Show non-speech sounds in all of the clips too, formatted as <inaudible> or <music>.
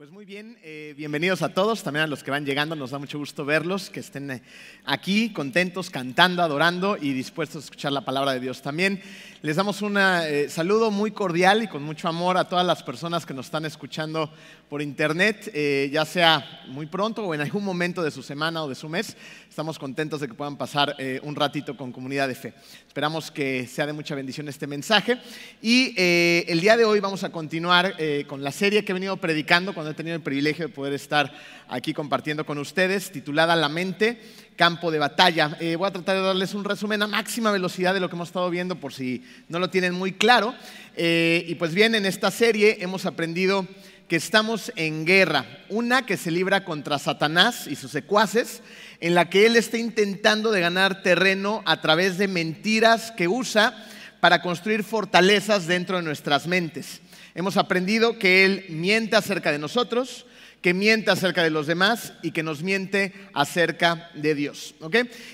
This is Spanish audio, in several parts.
Pues muy bien, eh, bienvenidos a todos, también a los que van llegando, nos da mucho gusto verlos, que estén eh, aquí contentos, cantando, adorando y dispuestos a escuchar la palabra de Dios también. Les damos un eh, saludo muy cordial y con mucho amor a todas las personas que nos están escuchando por internet, ya sea muy pronto o en algún momento de su semana o de su mes. Estamos contentos de que puedan pasar un ratito con comunidad de fe. Esperamos que sea de mucha bendición este mensaje. Y el día de hoy vamos a continuar con la serie que he venido predicando cuando he tenido el privilegio de poder estar aquí compartiendo con ustedes, titulada La mente, campo de batalla. Eh, voy a tratar de darles un resumen a máxima velocidad de lo que hemos estado viendo por si no lo tienen muy claro. Eh, y pues bien, en esta serie hemos aprendido que estamos en guerra, una que se libra contra Satanás y sus secuaces, en la que él está intentando de ganar terreno a través de mentiras que usa para construir fortalezas dentro de nuestras mentes. Hemos aprendido que Él miente acerca de nosotros, que miente acerca de los demás y que nos miente acerca de Dios.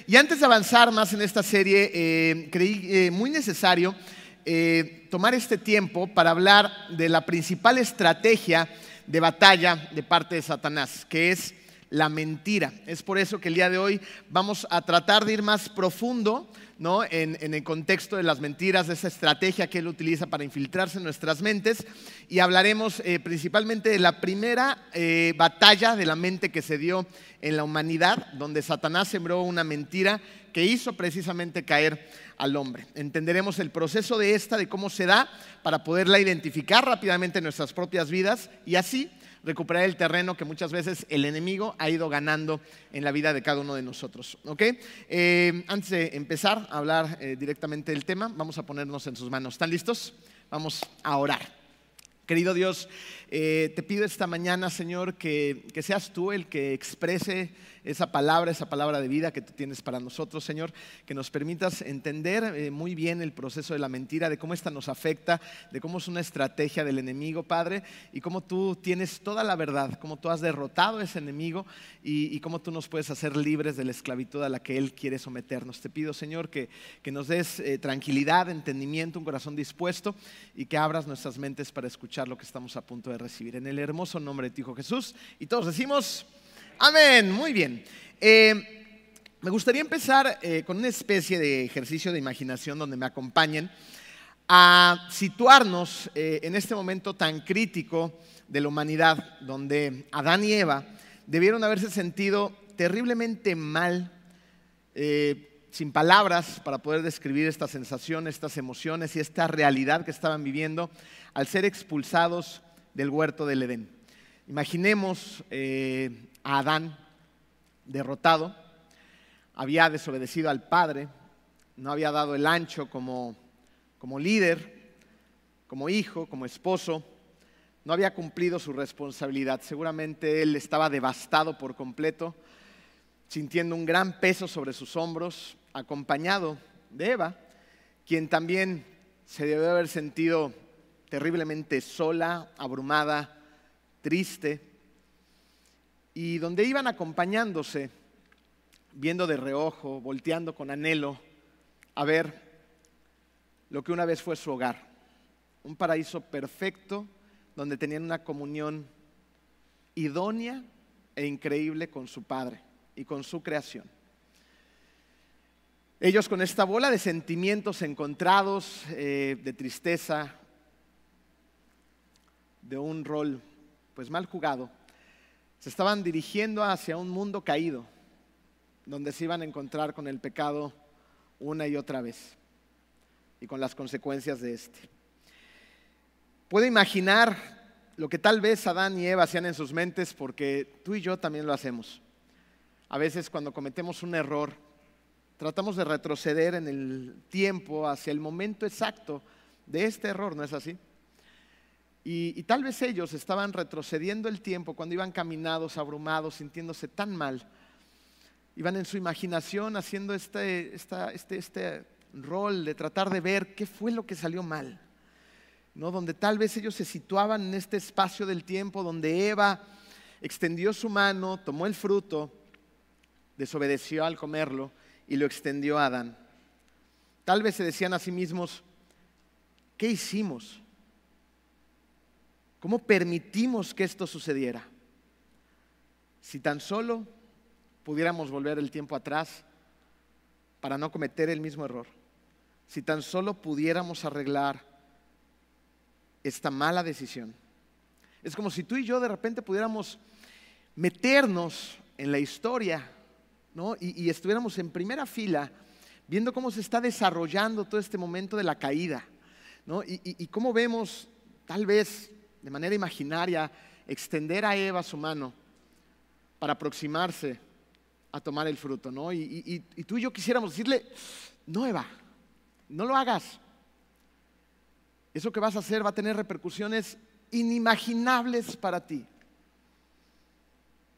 Y antes de avanzar más en esta serie, eh, creí eh, muy necesario eh, tomar este tiempo para hablar de la principal estrategia de batalla de parte de Satanás, que es la mentira. Es por eso que el día de hoy vamos a tratar de ir más profundo ¿no? en, el contexto de las mentiras, de esa estrategia que él utiliza para infiltrarse en nuestras mentes. Y hablaremos eh, principalmente de la primera eh, batalla de la mente que se dio en la humanidad, donde Satanás sembró una mentira que hizo precisamente caer al hombre. Entenderemos el proceso de esta, de cómo se da, para poderla identificar rápidamente en nuestras propias vidas y así recuperar el terreno que muchas veces el enemigo ha ido ganando en la vida de cada uno de nosotros. Eh, antes de empezar a hablar eh, directamente del tema, vamos a ponernos en sus manos. ¿Están listos? Vamos a orar. Querido Dios, eh, te pido esta mañana, Señor, que, seas tú el que exprese esa palabra, esa palabra de vida que tú tienes para nosotros, Señor, que nos permitas entender eh, muy bien el proceso de la mentira, de cómo esta nos afecta, de cómo es una estrategia del enemigo, Padre, y cómo tú tienes toda la verdad, cómo tú has derrotado a ese enemigo y, cómo tú nos puedes hacer libres de la esclavitud a la que Él quiere someternos. Te pido, Señor, que, que nos des eh, tranquilidad, entendimiento, un corazón dispuesto y que abras nuestras mentes para escuchar lo que estamos a punto de recibir. En el hermoso nombre de tu Hijo Jesús. Y todos decimos... Amén, muy bien. Eh, me gustaría empezar eh, con una especie de ejercicio de imaginación donde me acompañen a situarnos eh, en este momento tan crítico de la humanidad, donde Adán y Eva debieron haberse sentido terriblemente mal, sin palabras para poder describir esta sensación, estas emociones y esta realidad que estaban viviendo al ser expulsados del huerto del Edén. Imaginemos a Adán derrotado, había desobedecido al Padre, no había dado el ancho como, como líder, como hijo, como esposo, no había cumplido su responsabilidad. Seguramente él estaba devastado por completo, sintiendo un gran peso sobre sus hombros, acompañado de Eva, quien también se debe haber sentido terriblemente sola, abrumada, triste y donde iban acompañándose, viendo de reojo, volteando con anhelo a ver lo que una vez fue su hogar, un paraíso perfecto donde tenían una comunión idónea e increíble con su Padre y con su creación. Ellos con esta bola de sentimientos encontrados, eh, de tristeza, de un rol pues mal jugado, se estaban dirigiendo hacia un mundo caído, donde se iban a encontrar con el pecado una y otra vez y con las consecuencias de este. Puedo imaginar lo que tal vez Adán y Eva hacían en sus mentes, porque tú y yo también lo hacemos. A veces cuando cometemos un error, tratamos de retroceder en el tiempo hacia el momento exacto de este error, ¿no es así? Y, tal vez ellos estaban retrocediendo el tiempo cuando iban caminados, abrumados, sintiéndose tan mal. Iban en su imaginación haciendo este, este, este rol de tratar de ver qué fue lo que salió mal. ¿no? Donde tal vez ellos se situaban en este espacio del tiempo donde Eva extendió su mano, tomó el fruto, desobedeció al comerlo y lo extendió a Adán. Tal vez se decían a sí mismos, ¿qué hicimos? ¿Cómo permitimos que esto sucediera? Si tan solo pudiéramos volver el tiempo atrás para no cometer el mismo error. Si tan solo pudiéramos arreglar esta mala decisión. Es como si tú y yo de repente pudiéramos meternos en la historia y, estuviéramos en primera fila viendo cómo se está desarrollando todo este momento de la caída y, y cómo vemos tal vez de manera imaginaria extender a Eva su mano para aproximarse a tomar el fruto, ¿no? Y, tú y yo quisiéramos decirle, no, Eva, no lo hagas. Eso que vas a hacer va a tener repercusiones inimaginables para ti.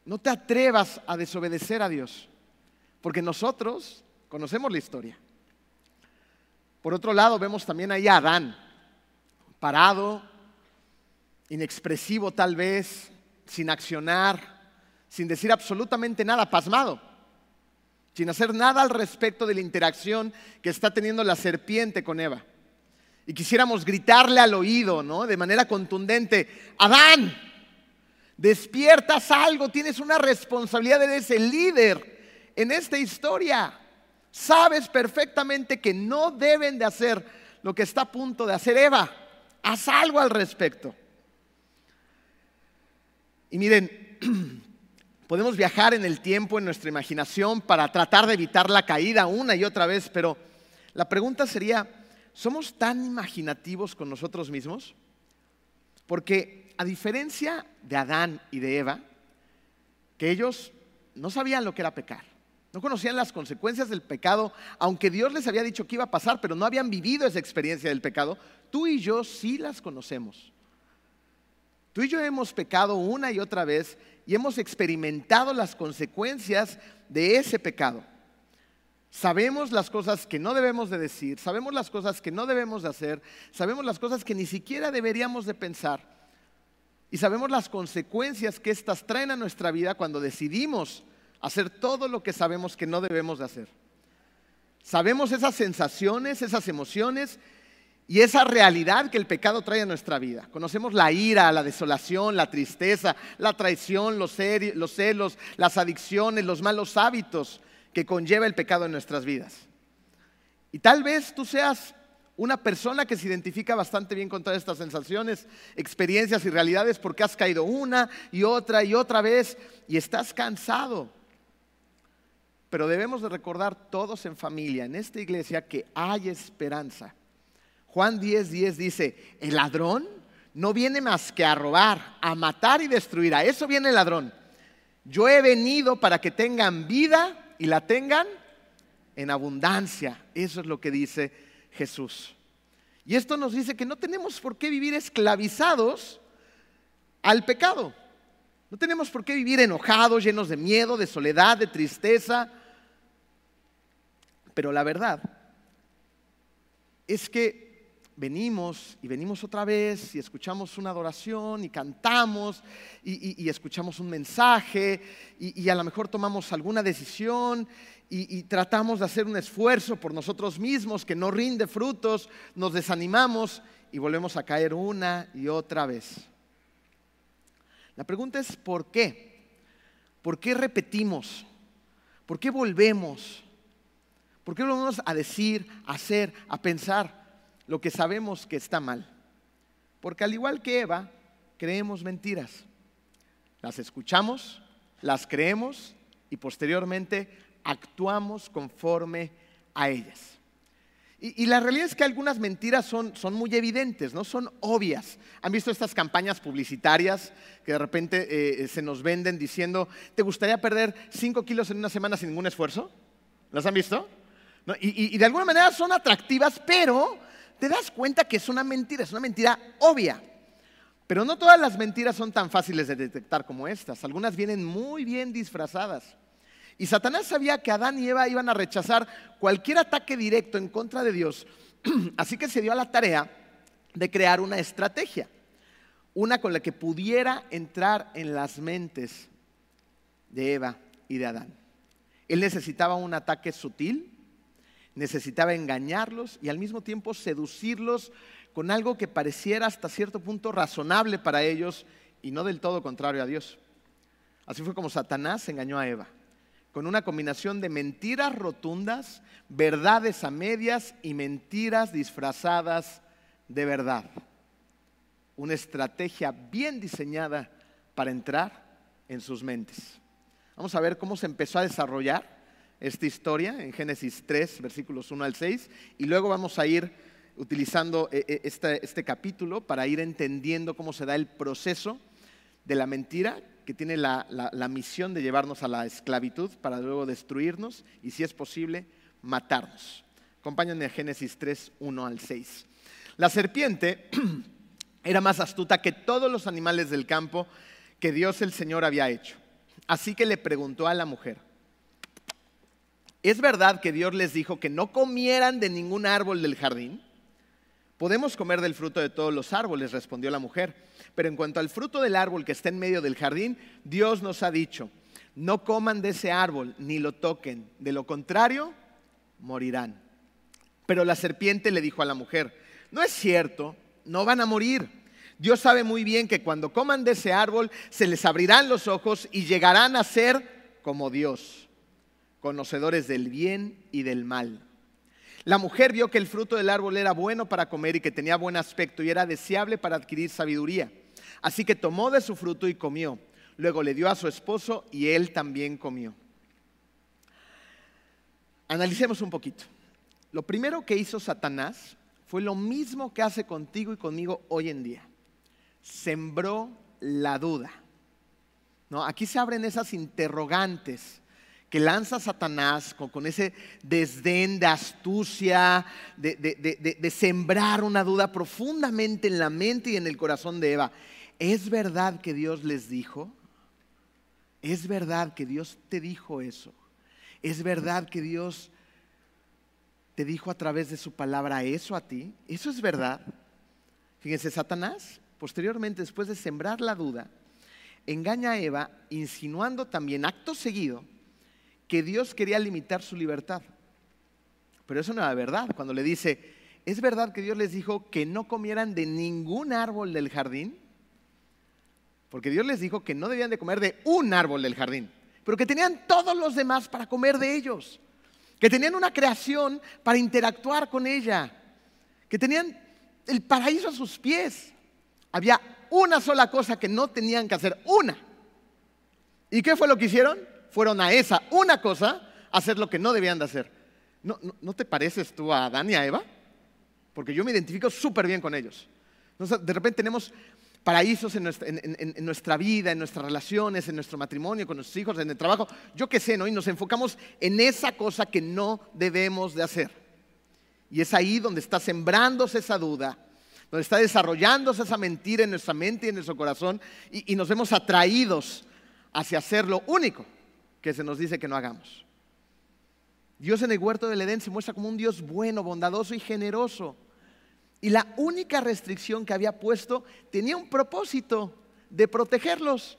No te atrevas a desobedecer a Dios, porque nosotros conocemos la historia. Por otro lado, vemos también ahí a Adán, parado, inexpresivo tal vez, sin accionar, sin decir absolutamente nada, pasmado, sin hacer nada al respecto de la interacción que está teniendo la serpiente con Eva. Y quisiéramos gritarle al oído, ¿no? De manera contundente, Adán, despiertas algo, tienes una responsabilidad, eres el líder en esta historia. Sabes perfectamente que no deben de hacer lo que está a punto de hacer Eva. Haz algo al respecto. Y miren, <clears throat> Podemos viajar en el tiempo, en nuestra imaginación, para tratar de evitar la caída una y otra vez, pero la pregunta sería, ¿somos tan imaginativos con nosotros mismos? Porque a diferencia de Adán y de Eva, que ellos no sabían lo que era pecar, no conocían las consecuencias del pecado, aunque Dios les había dicho que iba a pasar, pero no habían vivido esa experiencia del pecado, tú y yo sí las conocemos. Tú y yo hemos pecado una y otra vez y hemos experimentado las consecuencias de ese pecado. Sabemos las cosas que no debemos de decir, sabemos las cosas que no debemos de hacer, sabemos las cosas que ni siquiera deberíamos de pensar y sabemos las consecuencias que éstas traen a nuestra vida cuando decidimos hacer todo lo que sabemos que no debemos de hacer. Sabemos esas sensaciones, esas emociones y esa realidad que el pecado trae a nuestra vida. Conocemos la ira, la desolación, la tristeza, la traición, los, celos, las adicciones, los malos hábitos que conlleva el pecado en nuestras vidas. Y tal vez tú seas una persona que se identifica bastante bien con todas estas sensaciones, experiencias y realidades porque has caído una y otra y otra vez y estás cansado. Pero debemos de recordar todos en familia, en esta iglesia, que hay esperanza Juan 10, 10 dice, el ladrón no viene más que a robar, a matar y destruir. A eso viene el ladrón. Yo he venido para que tengan vida y la tengan en abundancia. Eso es lo que dice Jesús. Y esto nos dice que no tenemos por qué vivir esclavizados al pecado. No tenemos por qué vivir enojados, llenos de miedo, de soledad, de tristeza. Pero la verdad es que venimos y venimos otra vez y escuchamos una adoración y cantamos y, escuchamos un mensaje y, a lo mejor tomamos alguna decisión y, tratamos de hacer un esfuerzo por nosotros mismos que no rinde frutos, nos desanimamos y volvemos a caer una y otra vez. La pregunta es ¿por qué? ¿Por qué repetimos? ¿Por qué volvemos? ¿Por qué volvemos a decir, a hacer, a pensar? Lo que sabemos que está mal. Porque al igual que Eva, creemos mentiras. Las escuchamos, las creemos y posteriormente actuamos conforme a ellas. Y, la realidad es que algunas mentiras son, son, muy evidentes, no son obvias. ¿Han visto estas campañas publicitarias que de repente eh, se nos venden diciendo, ¿te gustaría perder 5 kilos en una semana sin ningún esfuerzo? ¿Las han visto? y, de alguna manera son atractivas, pero te das cuenta que es una mentira, es una mentira obvia. Pero no todas las mentiras son tan fáciles de detectar como estas. Algunas vienen muy bien disfrazadas. Y Satanás sabía que Adán y Eva iban a rechazar cualquier ataque directo en contra de Dios. <clears throat> Así que se dio a la tarea de crear una estrategia, una con la que pudiera entrar en las mentes de Eva y de Adán. Él necesitaba un ataque sutil, necesitaba engañarlos y al mismo tiempo seducirlos con algo que pareciera hasta cierto punto razonable para ellos y no del todo contrario a Dios. Así fue como Satanás engañó a Eva, con una combinación de mentiras rotundas, verdades a medias y mentiras disfrazadas de verdad. Una estrategia bien diseñada para entrar en sus mentes. Vamos a ver cómo se empezó a desarrollar esta historia en Génesis 3, versículos 1 al 6, y luego vamos a ir utilizando este, este, capítulo para ir entendiendo cómo se da el proceso de la mentira que tiene la, la misión de llevarnos a la esclavitud para luego destruirnos y si es posible matarnos. Acompáñenme a Génesis 3, 1 al 6. La serpiente <clears throat> era más astuta que todos los animales del campo que Dios el Señor había hecho. Así que le preguntó a la mujer, ¿es verdad que Dios les dijo que no comieran de ningún árbol del jardín? Podemos comer del fruto de todos los árboles, respondió la mujer. Pero en cuanto al fruto del árbol que está en medio del jardín, Dios nos ha dicho, no coman de ese árbol ni lo toquen, de lo contrario, morirán. Pero la serpiente le dijo a la mujer, no es cierto, no van a morir. Dios sabe muy bien que cuando coman de ese árbol se les abrirán los ojos y llegarán a ser como Dios, conocedores del bien y del mal. La mujer vio que el fruto del árbol era bueno para comer y que tenía buen aspecto y era deseable para adquirir sabiduría. Así que tomó de su fruto y comió. Luego le dio a su esposo y él también comió. Analicemos un poquito. Lo primero que hizo Satanás fue lo mismo que hace contigo y conmigo hoy en día. Sembró la duda. ¿No? Aquí se abren esas interrogantes que lanza Satanás con, ese desdén de astucia, de, sembrar una duda profundamente en la mente y en el corazón de Eva. ¿Es verdad que Dios les dijo? ¿Es verdad que Dios te dijo eso? ¿Es verdad que Dios te dijo a través de su palabra eso a ti? ¿Eso es verdad? Fíjense, Satanás, posteriormente, después de sembrar la duda, engaña a Eva, insinuando también, acto seguido, que Dios quería limitar su libertad. Pero eso no era verdad. Cuando le dice, ¿es verdad que Dios les dijo que no comieran de ningún árbol del jardín? Porque Dios les dijo que no debían de comer de un árbol del jardín, pero que tenían todos los demás para comer de ellos. Que tenían una creación para interactuar con ella. Que tenían el paraíso a sus pies. Había una sola cosa que no tenían que hacer, una. ¿Y qué fue lo que hicieron? Fueron a esa una cosa a hacer lo que no debían de hacer. ¿No, no, te pareces tú a Adán y a Eva? Porque yo me identifico súper bien con ellos. de repente tenemos paraísos en nuestra, en, nuestra, vida, en nuestras relaciones, en nuestro matrimonio, con nuestros hijos, en el trabajo. Yo qué sé, ¿no? Y nos enfocamos en esa cosa que no debemos de hacer. Y es ahí donde está sembrándose esa duda, donde está desarrollándose esa mentira en nuestra mente y en nuestro corazón, y, y nos vemos atraídos hacia hacer lo único que se nos dice que no hagamos. Dios en el huerto del Edén se muestra como un Dios bueno, bondadoso y generoso. Y la única restricción que había puesto tenía un propósito de protegerlos.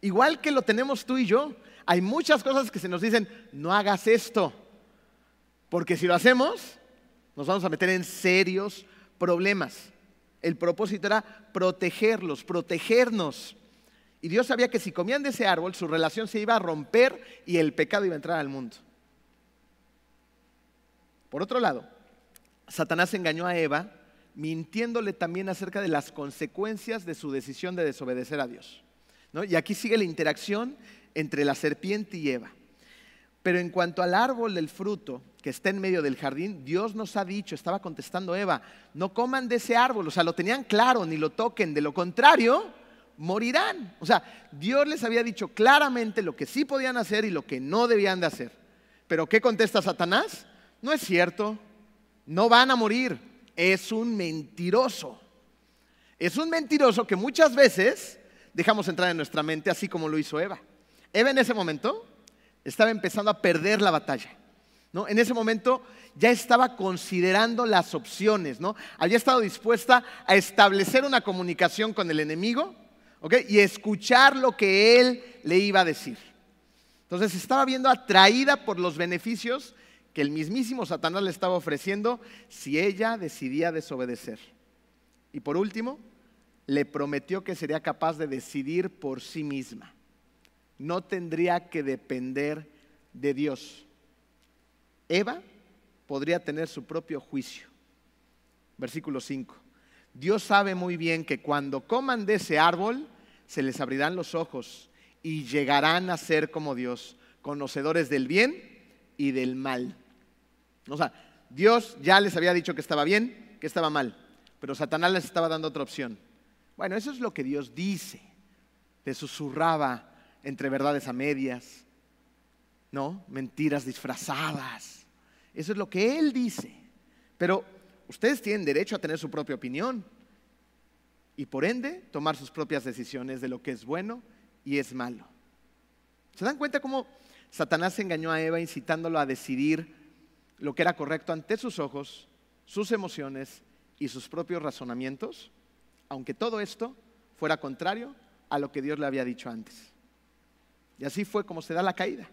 Igual que lo tenemos tú y yo. Hay muchas cosas que se nos dicen, no hagas esto. Porque si lo hacemos, nos vamos a meter en serios problemas. El propósito era protegerlos, protegernos. Y Dios sabía que si comían de ese árbol, su relación se iba a romper y el pecado iba a entrar al mundo. Por otro lado, Satanás engañó a Eva mintiéndole también acerca de las consecuencias de su decisión de desobedecer a Dios. Y aquí sigue la interacción entre la serpiente y Eva. Pero en cuanto al árbol del fruto que está en medio del jardín, Dios nos ha dicho, estaba contestando Eva, no coman de ese árbol, o sea, lo tenían claro, ni lo toquen, de lo contrario, morirán. O sea, Dios les había dicho claramente lo que sí podían hacer y lo que no debían de hacer. Pero ¿qué contesta Satanás? No es cierto, no van a morir, es un mentiroso. Es un mentiroso que muchas veces dejamos entrar en nuestra mente, así como lo hizo Eva. Eva en ese momento estaba empezando a perder la batalla. ¿no? En ese momento ya estaba considerando las opciones, ¿no? Había estado dispuesta a establecer una comunicación con el enemigo y escuchar lo que él le iba a decir. Entonces estaba viendo atraída por los beneficios que el mismísimo Satanás le estaba ofreciendo si ella decidía desobedecer. Y por último, le prometió que sería capaz de decidir por sí misma. No tendría que depender de Dios. Eva podría tener su propio juicio. Versículo 5. Dios sabe muy bien que cuando coman de ese árbol, se les abrirán los ojos y llegarán a ser como Dios, conocedores del bien y del mal. O sea, Dios ya les había dicho que estaba bien, que estaba mal, pero Satanás les estaba dando otra opción. Bueno, eso es lo que Dios dice. Le susurraba entre verdades a medias, ¿no? Mentiras disfrazadas. Eso es lo que Él dice. Pero ustedes tienen derecho a tener su propia opinión y por ende tomar sus propias decisiones de lo que es bueno y es malo. ¿Se dan cuenta cómo Satanás engañó a Eva incitándolo a decidir lo que era correcto ante sus ojos, sus emociones y sus propios razonamientos? aunque todo esto fuera contrario a lo que Dios le había dicho antes. Y así fue como se da la caída.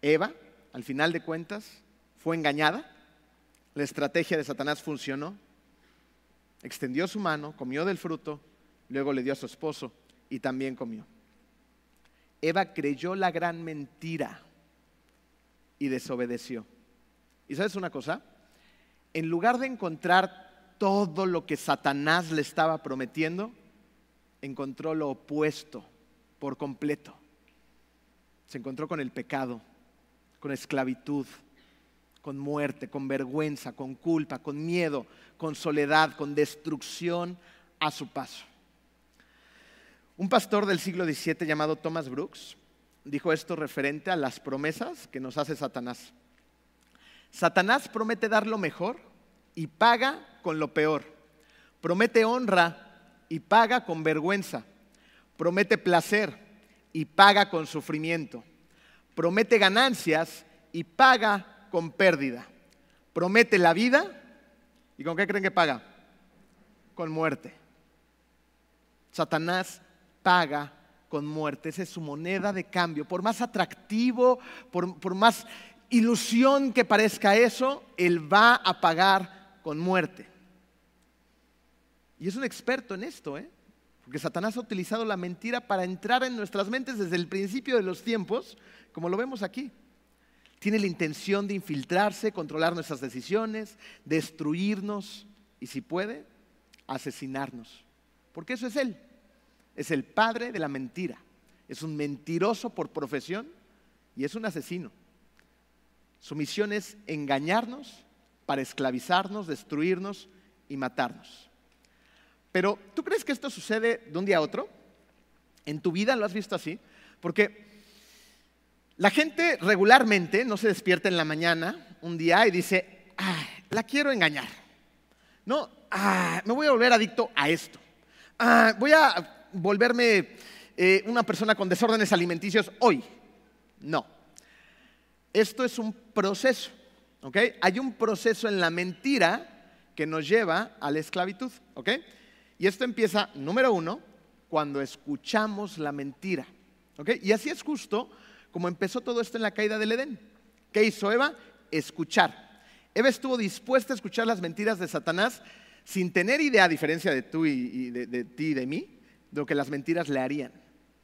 Eva, al final de cuentas, fue engañada, la estrategia de Satanás funcionó, extendió su mano, comió del fruto, luego le dio a su esposo y también comió. Eva creyó la gran mentira y desobedeció. ¿Y sabes una cosa? En lugar de encontrar todo lo que Satanás le estaba prometiendo, encontró lo opuesto por completo. Se encontró con el pecado, con esclavitud, con muerte, con vergüenza, con culpa, con miedo, con soledad, con destrucción a su paso. Un pastor del siglo XVII llamado Thomas Brooks dijo esto referente a las promesas que nos hace Satanás. Satanás promete dar lo mejor y paga con lo peor. Promete honra y paga con vergüenza. Promete placer y paga con sufrimiento. Promete ganancias y paga con pérdida. Promete la vida y ¿con qué creen que paga? Con muerte. Satanás paga con muerte. Esa es su moneda de cambio. Por más atractivo, por, por más ilusión que parezca eso, él va a pagar con muerte. Y es un experto en esto, ¿eh? Porque Satanás ha utilizado la mentira para entrar en nuestras mentes desde el principio de los tiempos, como lo vemos aquí. Tiene la intención de infiltrarse, controlar nuestras decisiones, destruirnos y si puede, asesinarnos. Porque eso es Él. Es el padre de la mentira. Es un mentiroso por profesión y es un asesino. Su misión es engañarnos para esclavizarnos, destruirnos y matarnos. Pero ¿tú crees que esto sucede de un día a otro? ¿En tu vida lo has visto así? Porque la gente regularmente no se despierta en la mañana un día y dice, ah, la quiero engañar. No, ah, me voy a volver adicto a esto. Ah, voy a volverme eh, una persona con desórdenes alimenticios hoy. No. Esto es un proceso. ¿ok? Hay un proceso en la mentira que nos lleva a la esclavitud. ¿ok? Y esto empieza, número uno, cuando escuchamos la mentira. Y así es justo como empezó todo esto en la caída del Edén. ¿Qué hizo Eva? Escuchar. Eva estuvo dispuesta a escuchar las mentiras de Satanás sin tener idea, a diferencia de tú y, de, ti y de mí, de lo que las mentiras le harían.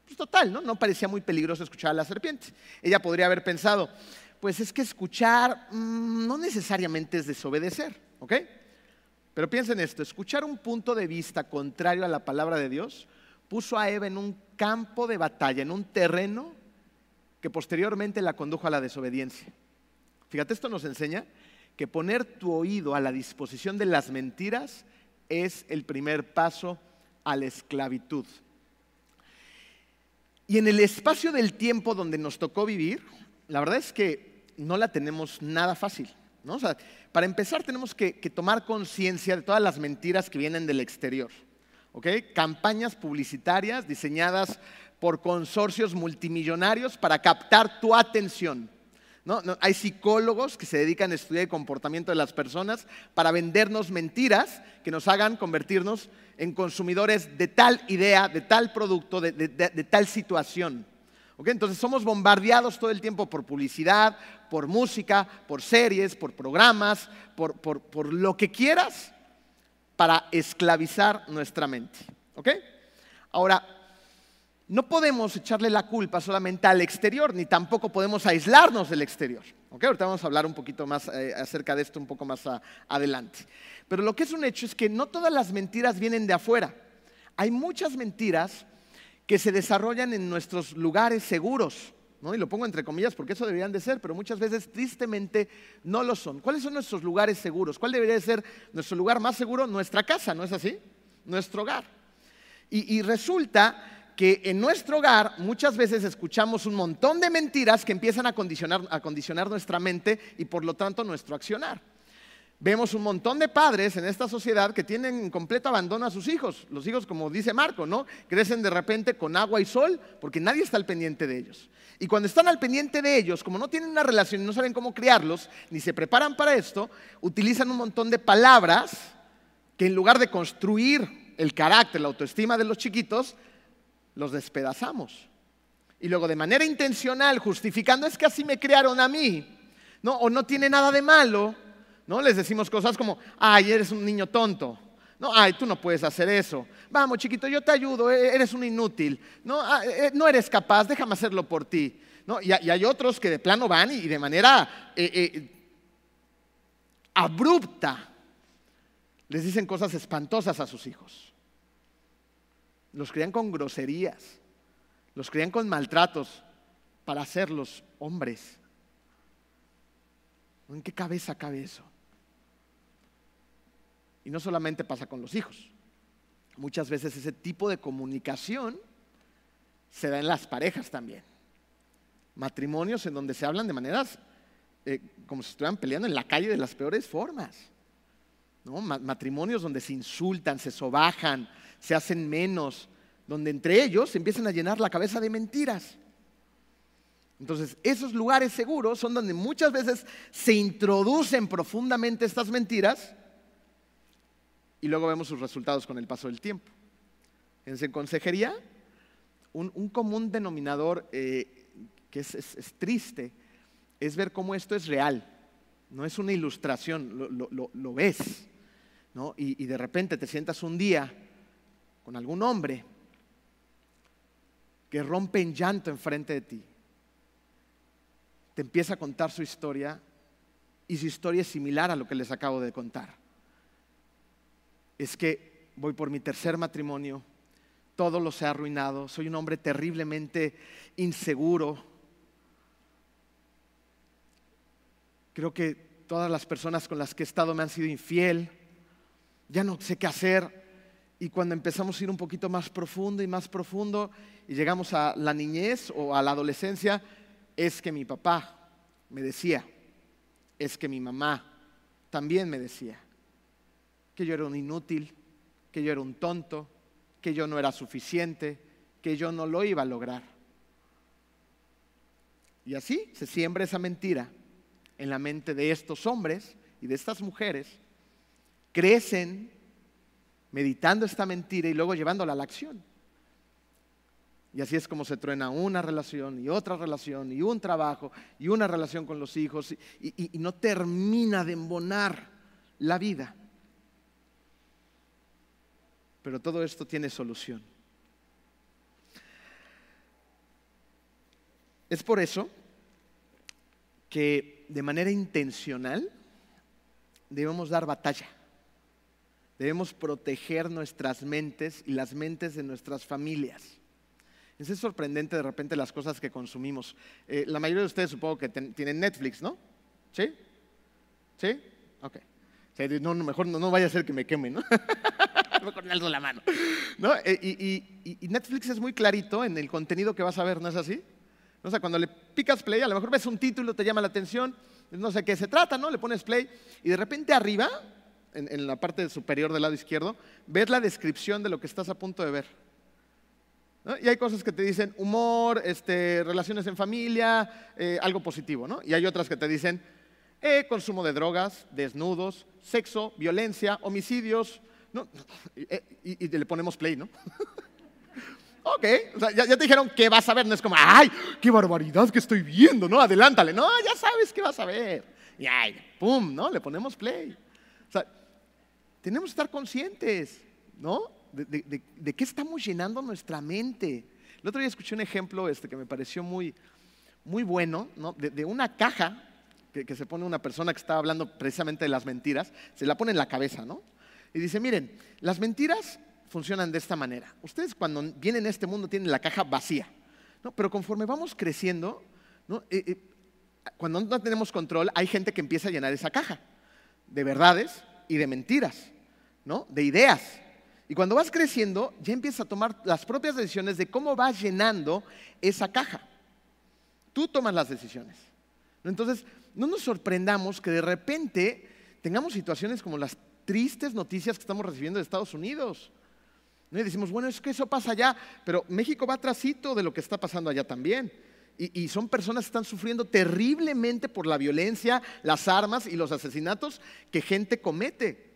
Pues total, ¿no? No parecía muy peligroso escuchar a la serpiente. Ella podría haber pensado, pues es que escuchar mm, no necesariamente es desobedecer, ¿ok? Pero piensen esto, escuchar un punto de vista contrario a la palabra de Dios puso a Eva en un campo de batalla, en un terreno que posteriormente la condujo a la desobediencia. Fíjate, esto nos enseña que poner tu oído a la disposición de las mentiras es el primer paso a la esclavitud. Y en el espacio del tiempo donde nos tocó vivir, la verdad es que no la tenemos nada fácil. ¿no? Para empezar, tenemos que, tomar conciencia de todas las mentiras que vienen del exterior. Campañas publicitarias diseñadas por consorcios multimillonarios para captar tu atención. hay psicólogos que se dedican a estudiar el comportamiento de las personas para vendernos mentiras que nos hagan convertirnos en consumidores de tal idea, de tal producto, de tal situación. Entonces somos bombardeados todo el tiempo por publicidad, por música, por series, por programas, por, lo que quieras, para esclavizar nuestra mente. Ahora, no podemos echarle la culpa solamente al exterior, ni tampoco podemos aislarnos del exterior. ¿Ok? Ahorita vamos a hablar un poquito más eh, acerca de esto un poco más adelante. Pero lo que es un hecho es que no todas las mentiras vienen de afuera. Hay muchas mentiras que se desarrollan en nuestros lugares seguros. ¿no? Y lo pongo entre comillas porque eso deberían de ser, pero muchas veces tristemente no lo son. ¿Cuáles son nuestros lugares seguros? ¿Cuál debería ser nuestro lugar más seguro? Nuestra casa, ¿no es así? Nuestro hogar. y resulta que en nuestro hogar muchas veces escuchamos un montón de mentiras que empiezan a condicionar, a condicionar nuestra mente y por lo tanto nuestro accionar. Vemos un montón de padres en esta sociedad que tienen completo abandono a sus hijos. Los hijos, como dice Marco, ¿no? Crecen de repente con agua y sol porque nadie está al pendiente de ellos. Y cuando están al pendiente de ellos, como no tienen una relación y no saben cómo criarlos, ni se preparan para esto, utilizan un montón de palabras que en lugar de construir el carácter, la autoestima de los chiquitos, los despedazamos. Y luego de manera intencional, justificando, es que así me crearon a mí, ¿no? O no tiene nada de malo, ¿no? Les decimos cosas como, ay, eres un niño tonto, no, ay, tú no puedes hacer eso. Vamos, chiquito, yo te ayudo, e-, eres un inútil. No, ah, eh, eh, no eres capaz, déjame hacerlo por ti. ¿No? Y, hay otros que de plano van y, de manera eh, abrupta les dicen cosas espantosas a sus hijos. Los crían con groserías, los crían con maltratos para hacerlos hombres. ¿En qué cabeza cabe eso? Y no solamente pasa con los hijos. Muchas veces ese tipo de comunicación se da en las parejas también. Matrimonios en donde se hablan de maneras eh, como si estuvieran peleando en la calle de las peores formas. Matrimonios donde se insultan, se sobajan, se hacen menos, donde entre ellos se empiezan a llenar la cabeza de mentiras. Entonces, esos lugares seguros son donde muchas veces se introducen profundamente estas mentiras y luego vemos sus resultados con el paso del tiempo. En consejería, un, común denominador eh, que es, triste es ver cómo esto es real, no es una ilustración, lo, ves. Y, y de repente te sientas un día con algún hombre que rompe en llanto enfrente de ti. Te empieza a contar su historia y su historia es similar a lo que les acabo de contar. Es que voy por mi tercer matrimonio, todo lo se ha arruinado, soy un hombre terriblemente inseguro. Creo que todas las personas con las que he estado me han sido infiel, ya no sé qué hacer, y cuando empezamos a ir un poquito más profundo y más profundo y llegamos a la niñez o a la adolescencia, es que mi papá me decía, es que mi mamá también me decía que yo era un inútil, que yo era un tonto, que yo no era suficiente, que yo no lo iba a lograr. Y así se siembra esa mentira en la mente de estos hombres y de estas mujeres. Crecen meditando esta mentira y luego llevándola a la acción. Y así es como se truena una relación y otra relación y un trabajo y una relación con los hijos y, no termina de embonar la vida. Pero todo esto tiene solución. Es por eso que de manera intencional debemos dar batalla Debemos proteger nuestras mentes y las mentes de nuestras familias. Es sorprendente de repente las cosas que consumimos. Eh, la mayoría de ustedes supongo que tienen Netflix, ¿no? ¿Sí? ¿Sí? Ok. no, mejor no, vaya a ser que me queme, ¿no? <laughs> mejor alzo la mano. ¿No? Eh, y, Netflix es muy clarito en el contenido que vas a ver, ¿no es así? O sea, cuando le picas play, a lo mejor ves un título, te llama la atención, no sé qué se trata, ¿no? Le pones play y de repente arriba en, la parte superior del lado izquierdo, ves la descripción de lo que estás a punto de ver. Y hay cosas que te dicen humor, este, relaciones en familia, eh, algo positivo, ¿no? Y hay otras que te dicen eh, consumo de drogas, desnudos, sexo, violencia, homicidios, ¿no? y, eh, le ponemos play, ¿no? <laughs> ok, ya, ya, te dijeron qué vas a ver, no es como, ay, qué barbaridad que estoy viendo, ¿no? Adelántale, no, ya sabes qué vas a ver. Y ay, pum, ¿no? Le ponemos play. O sea, tenemos que estar conscientes, ¿no? De, qué estamos llenando nuestra mente. El otro día escuché un ejemplo este, que me pareció muy, muy bueno, ¿no? de, una caja que, se pone una persona que estaba hablando precisamente de las mentiras, se la pone en la cabeza, ¿no? Y dice, miren, las mentiras funcionan de esta manera. Ustedes cuando vienen a este mundo tienen la caja vacía, ¿no? pero conforme vamos creciendo. Eh, eh, cuando no tenemos control, hay gente que empieza a llenar esa caja de verdades y de mentiras, ¿no? de ideas. Y cuando vas creciendo, ya empiezas a tomar las propias decisiones de cómo vas llenando esa caja. Tú tomas las decisiones. Entonces, no nos sorprendamos que de repente tengamos situaciones como las tristes noticias que estamos recibiendo de Estados Unidos. Y decimos, bueno, es que eso pasa allá, pero México va trasito de lo que está pasando allá también. Y, son personas que están sufriendo terriblemente por la violencia, las armas y los asesinatos que gente comete.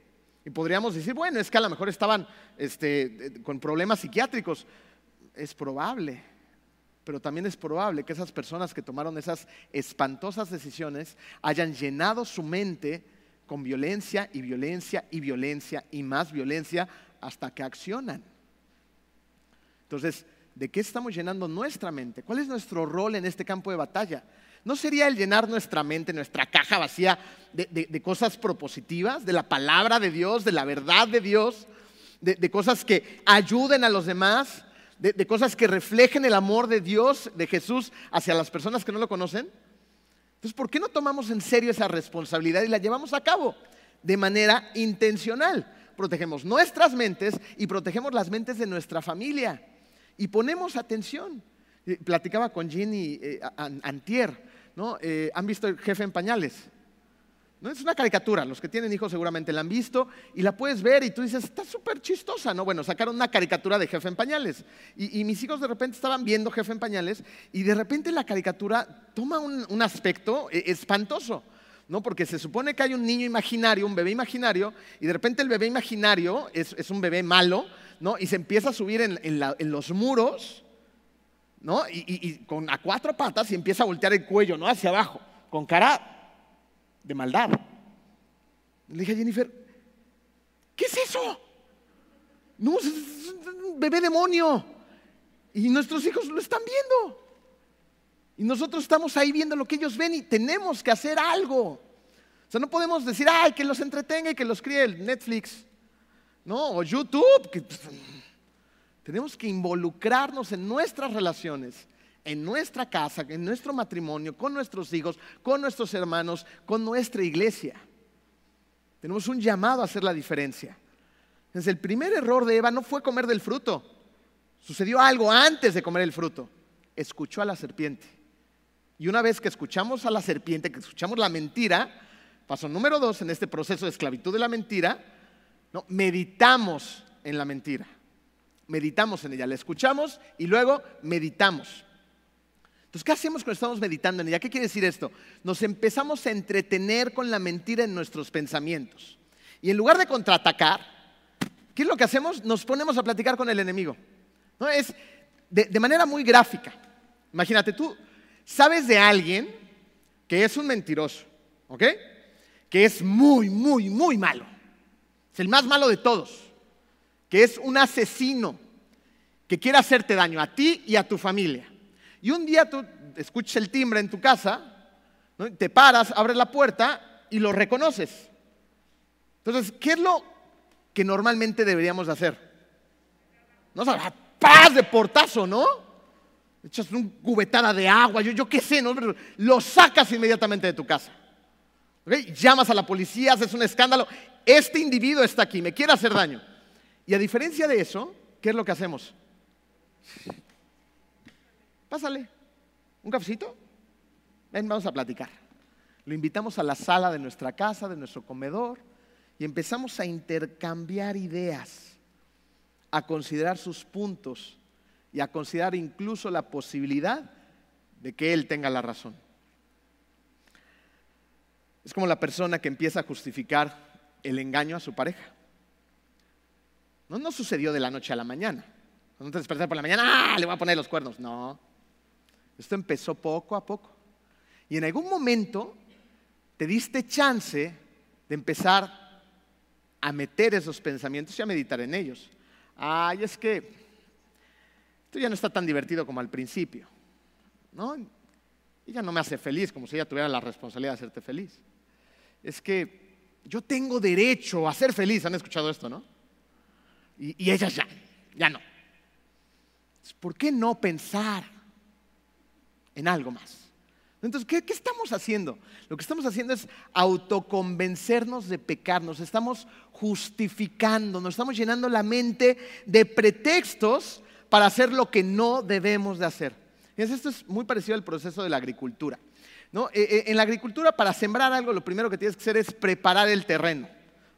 Y podríamos decir, bueno, es que a lo mejor estaban este, con problemas psiquiátricos. Es probable, pero también es probable que esas personas que tomaron esas espantosas decisiones hayan llenado su mente con violencia y violencia y violencia y más violencia hasta que accionan. Entonces, ¿de qué estamos llenando nuestra mente? ¿Cuál es nuestro rol en este campo de batalla? ¿No sería el llenar nuestra mente, nuestra caja vacía de, cosas propositivas, de la palabra de Dios, de la verdad de Dios, de, cosas que ayuden a los demás, de cosas que reflejen el amor de Dios, de Jesús, hacia las personas que no lo conocen? Entonces, ¿por qué no tomamos en serio esa responsabilidad y la llevamos a cabo de manera intencional? protegemos nuestras mentes y protegemos las mentes de nuestra familia. Y ponemos atención. Platicaba con Ginny eh, Antier, ¿no? Eh, ¿Han visto el jefe en pañales? ¿No? Es una caricatura, los que tienen hijos seguramente la han visto y la puedes ver y tú dices, está súper chistosa, ¿no? Bueno, sacaron una caricatura de jefe en pañales y, mis hijos de repente estaban viendo jefe en pañales y de repente la caricatura toma un aspecto eh, espantoso. ¿no? Porque se supone que hay un niño imaginario, un bebé imaginario, y de repente el bebé imaginario es, un bebé malo, ¿no? Y se empieza a subir en, los muros, ¿no? Y, con a cuatro patas y empieza a voltear el cuello, ¿no? Hacia abajo, con cara de maldad. Le dije a Jennifer, ¿qué es eso? No, es un bebé demonio. Y nuestros hijos lo están viendo. Y nosotros estamos ahí viendo lo que ellos ven y tenemos que hacer algo. O sea, no podemos decir, ay, que los entretenga y que los críe el Netflix, ¿no? O YouTube. Pues, tenemos que involucrarnos en nuestras relaciones, en nuestra casa, en nuestro matrimonio, con nuestros hijos, con nuestros hermanos, con nuestra iglesia. Tenemos un llamado a hacer la diferencia. Entonces, el primer error de Eva no fue comer del fruto. Sucedió algo antes de comer el fruto. Escuchó a la serpiente. Y una vez que escuchamos a la serpiente, que escuchamos la mentira, paso número dos en este proceso de esclavitud de la mentira, ¿no? meditamos en la mentira. Meditamos en ella, la escuchamos y luego meditamos. Entonces, ¿qué hacemos cuando estamos meditando en ella? ¿Qué quiere decir esto? Nos empezamos a entretener con la mentira en nuestros pensamientos. Y en lugar de contraatacar, ¿qué es lo que hacemos? Nos ponemos a platicar con el enemigo. Es de, de manera muy gráfica. Imagínate, tú, sabes de alguien que es un mentiroso, ¿ok? Que es muy, muy, muy malo. Es el más malo de todos. Que es un asesino que quiere hacerte daño a ti y a tu familia. Y un día tú escuchas el timbre en tu casa, te paras, abres la puerta y lo reconoces. Entonces, ¿qué es lo que normalmente deberíamos hacer? No sabes, paz de portazo, ¿no? echas una cubetada de agua, yo, yo qué sé, ¿no? lo sacas inmediatamente de tu casa. Llamas a la policía, haces un escándalo. Este individuo está aquí, me quiere hacer daño. Y a diferencia de eso, ¿qué es lo que hacemos? Pásale, un cafecito. Ven, vamos a platicar. Lo invitamos a la sala de nuestra casa, de nuestro comedor, y empezamos a intercambiar ideas, a considerar sus puntos y a considerar incluso la posibilidad de que él tenga la razón. Es como la persona que empieza a justificar el engaño a su pareja. No, no sucedió de la noche a la mañana. No te despertaste por la mañana, ¡ah! Le voy a poner los cuernos. No. Esto empezó poco a poco. Y en algún momento te diste chance de empezar a meter esos pensamientos y a meditar en ellos. Ay, es que esto ya no está tan divertido como al principio, ¿no? Ella no me hace feliz como si ella tuviera la responsabilidad de hacerte feliz. Es que yo tengo derecho a ser feliz, ¿han escuchado esto, no? Y, ellas ya, ya no. ¿Por qué no pensar en algo más? Entonces, ¿qué, estamos haciendo? Lo que estamos haciendo es autoconvencernos de pecar, nos estamos justificando, nos estamos llenando la mente de pretextos para hacer lo que no debemos de hacer. Esto es muy parecido al proceso de la agricultura. Eh, eh, en la agricultura, para sembrar algo, lo primero que tienes que hacer es preparar el terreno.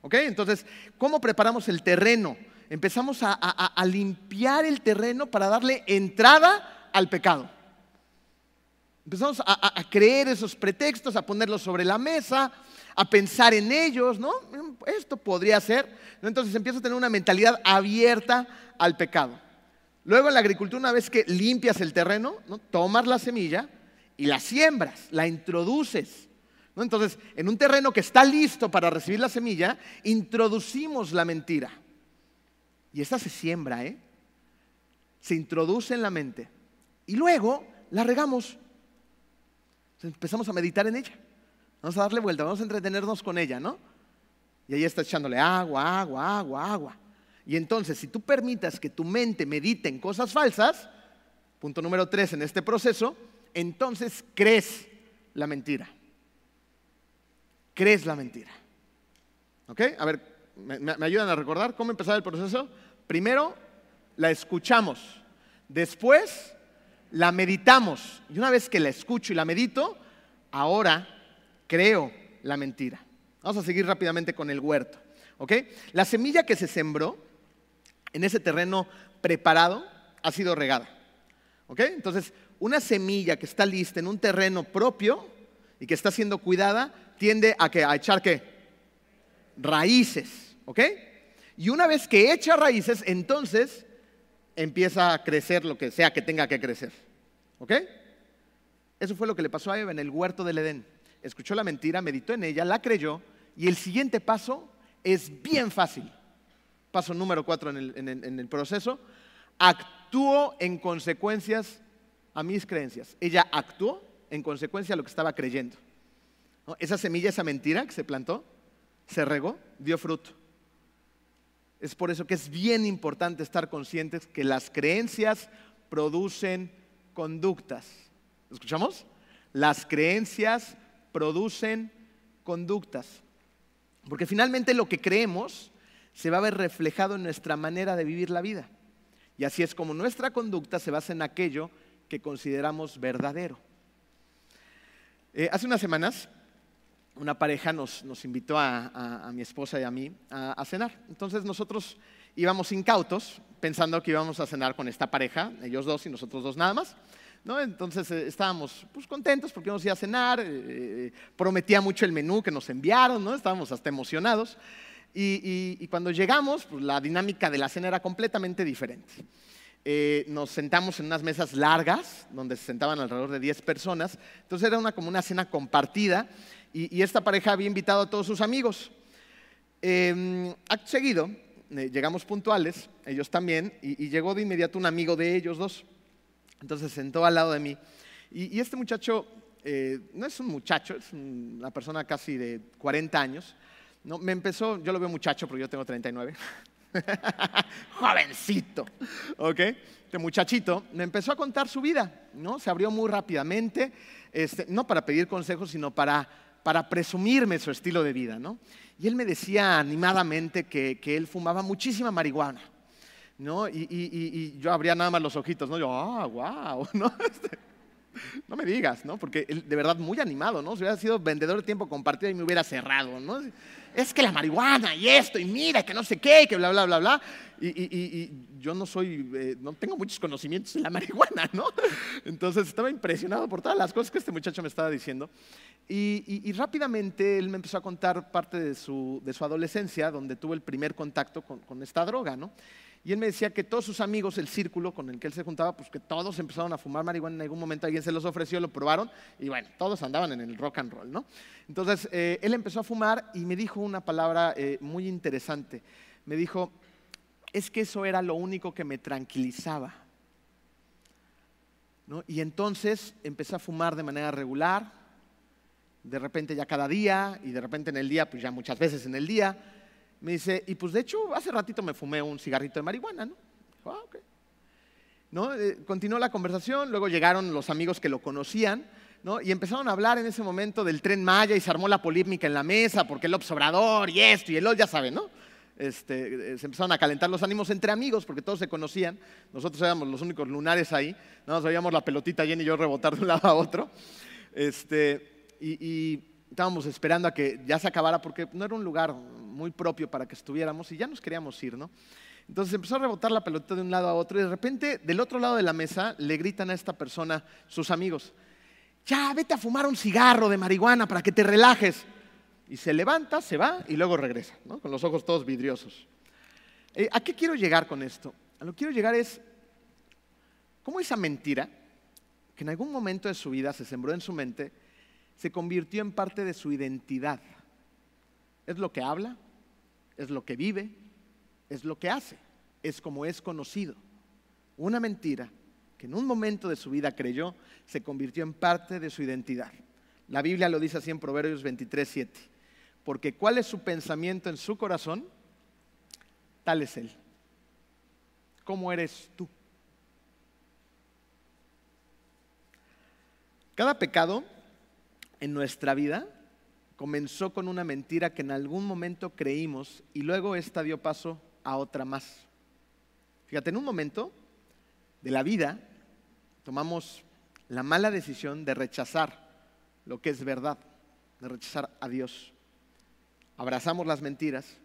¿ok? Entonces, ¿cómo preparamos el terreno? Empezamos a limpiar el terreno para darle entrada al pecado. Empezamos a, creer esos pretextos, a ponerlos sobre la mesa, a pensar en ellos, ¿no? Esto podría ser. Entonces empiezas a tener una mentalidad abierta al pecado. Luego en la agricultura, una vez que limpias el terreno, ¿no? tomas la semilla y la siembras, la introduces. ¿no? Entonces, en un terreno que está listo para recibir la semilla, introducimos la mentira. Y esta se siembra, ¿eh? Se introduce en la mente. Y luego la regamos empezamos a meditar en ella. Vamos a darle vuelta, vamos a entretenernos con ella, ¿no? Y ahí está echándole agua, agua, agua, agua. Y entonces, si tú permitas que tu mente medite en cosas falsas, punto número tres en este proceso, entonces crees la mentira. Crees la mentira. ¿Ok? A ver, ¿me, ayudan a recordar cómo empezar el proceso? Primero, la escuchamos. Después, la meditamos. Y una vez que la escucho y la medito, ahora creo la mentira. Vamos a seguir rápidamente con el huerto. ¿ok? La semilla que se sembró en ese terreno preparado ha sido regada. ¿ok? Entonces, una semilla que está lista en un terreno propio y que está siendo cuidada tiende a, a echar qué? Raíces. ¿ok? Y una vez que echa raíces, entonces empieza a crecer lo que sea que tenga que crecer. ¿Ok? Eso fue lo que le pasó a Eva en el huerto del Edén. Escuchó la mentira, meditó en ella, la creyó y el siguiente paso es bien fácil. Paso número cuatro en el, proceso. Actuó en consecuencias a mis creencias. Ella actuó en consecuencia a lo que estaba creyendo. Esa semilla, esa mentira que se plantó, se regó, dio fruto. Es por eso que es bien importante estar conscientes que las creencias producen conductas. ¿Escuchamos? Las creencias producen conductas. Porque finalmente lo que creemos se va a ver reflejado en nuestra manera de vivir la vida. Y así es como nuestra conducta se basa en aquello que consideramos verdadero. Eh, hace unas semanas una pareja nos, invitó a, mi esposa y a mí a, cenar. Entonces nosotros íbamos incautos pensando que íbamos a cenar con esta pareja, ellos dos y nosotros dos nada más. ¿no? Entonces eh, estábamos pues, contentos porque íbamos a ir a cenar, eh, eh, prometía mucho el menú que nos enviaron, ¿no? estábamos hasta emocionados. Y, cuando llegamos, pues, la dinámica de la cena era completamente diferente. Nos sentamos en unas mesas largas, donde se sentaban alrededor de 10 personas. Entonces era una, como una cena compartida y, esta pareja había invitado a todos sus amigos. Em, acto seguido, eh, llegamos puntuales, ellos también, y, llegó de inmediato un amigo de ellos dos. Entonces se sentó al lado de mí. Y, este muchacho, eh, no es un muchacho, es una persona casi de 40 años. No, me empezó, yo lo veo muchacho, pero yo tengo 39. <laughs> Jovencito, ¿ok? Este muchachito me empezó a contar su vida, ¿no? Se abrió muy rápidamente, este, no para pedir consejos, sino para para presumirme su estilo de vida, ¿no? Y él me decía animadamente que, él fumaba muchísima marihuana, ¿no? Y, yo abría nada más los ojitos, ¿no? Yo, ah, wow, <laughs> ¿no? <laughs> No me digas, ¿no? Porque de verdad muy animado, ¿no? Si hubiera sido vendedor de tiempo compartido y me hubiera cerrado, ¿no? Es que la marihuana y esto, y mira, que no sé qué, que bla, bla, bla, bla. Y, yo no soy, eh, no tengo muchos conocimientos en la <laughs> marihuana, ¿no? Entonces estaba impresionado por todas las cosas que este muchacho me estaba diciendo. Y, rápidamente él me empezó a contar parte de su, adolescencia, donde tuvo el primer contacto con, esta droga, ¿no? Y él me decía que todos sus amigos, el círculo con el que él se juntaba, pues que todos empezaron a fumar marihuana en algún momento, alguien se los ofreció, lo probaron y bueno, todos andaban en el rock and roll, ¿no? Entonces, eh, él empezó a fumar y me dijo una palabra eh, muy interesante. Me dijo, es que eso era lo único que me tranquilizaba. ¿No? Y entonces empecé a fumar de manera regular, de repente ya cada día y de repente en el día, pues ya muchas veces en el día me dice, y pues de hecho hace ratito me fumé un cigarrito de marihuana, ¿no? ah, ok. ¿No? Eh, continuó la conversación, luego llegaron los amigos que lo conocían, ¿no? Y empezaron a hablar en ese momento del tren Maya y se armó la polémica en la mesa porque el observador y esto y el otro, ya saben, ¿no? Este, eh, se empezaron a calentar los ánimos entre amigos porque todos se conocían. Nosotros éramos los únicos lunares ahí. Nos veíamos la pelotita Jenny y yo rebotar de un lado a otro. Este, y estábamos esperando a que ya se acabara porque no era un lugar muy propio para que estuviéramos y ya nos queríamos ir, ¿no? Entonces empezó a rebotar la pelota de un lado a otro y de repente del otro lado de la mesa le gritan a esta persona, sus amigos, ya vete a fumar un cigarro de marihuana para que te relajes. Y se levanta, se va y luego regresa, ¿no? con los ojos todos vidriosos. Eh, ¿A qué quiero llegar con esto? A lo que quiero llegar es, ¿cómo esa mentira, que en algún momento de su vida se sembró en su mente, se convirtió en parte de su identidad? Es lo que habla, es lo que vive, es lo que hace, es como es conocido. Una mentira que en un momento de su vida creyó se convirtió en parte de su identidad. La Biblia lo dice así en Proverbios 23, 7. Porque cuál es su pensamiento en su corazón, tal es él. ¿Cómo eres tú? Cada pecado en nuestra vida comenzó con una mentira que en algún momento creímos y luego esta dio paso a otra más. Fíjate, en un momento de la vida tomamos la mala decisión de rechazar lo que es verdad, de rechazar a Dios. Abrazamos las mentiras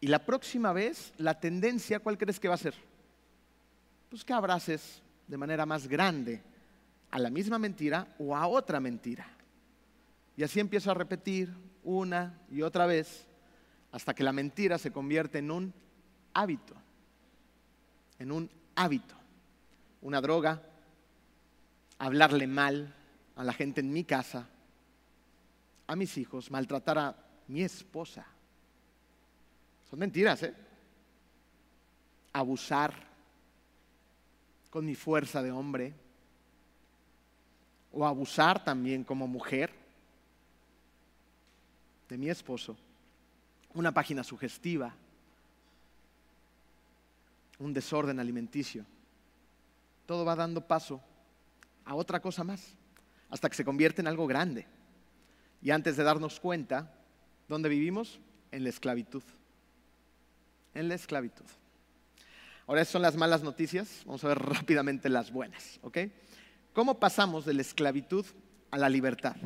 y la próxima vez la tendencia, ¿cuál crees que va a ser? Pues que abraces de manera más grande a la misma mentira o a otra mentira. Y así empiezo a repetir una y otra vez hasta que la mentira se convierte en un hábito, en un hábito, una droga, hablarle mal a la gente en mi casa, a mis hijos, maltratar a mi esposa. Son mentiras, ¿eh? Abusar con mi fuerza de hombre o abusar también como mujer de mi esposo, una página sugestiva, un desorden alimenticio. Todo va dando paso a otra cosa más, hasta que se convierte en algo grande. Y antes de darnos cuenta, ¿dónde vivimos? En la esclavitud. En la esclavitud. Ahora, esas son las malas noticias. Vamos a ver <laughs> rápidamente las buenas. ¿ok? ¿Cómo pasamos de la esclavitud a la libertad?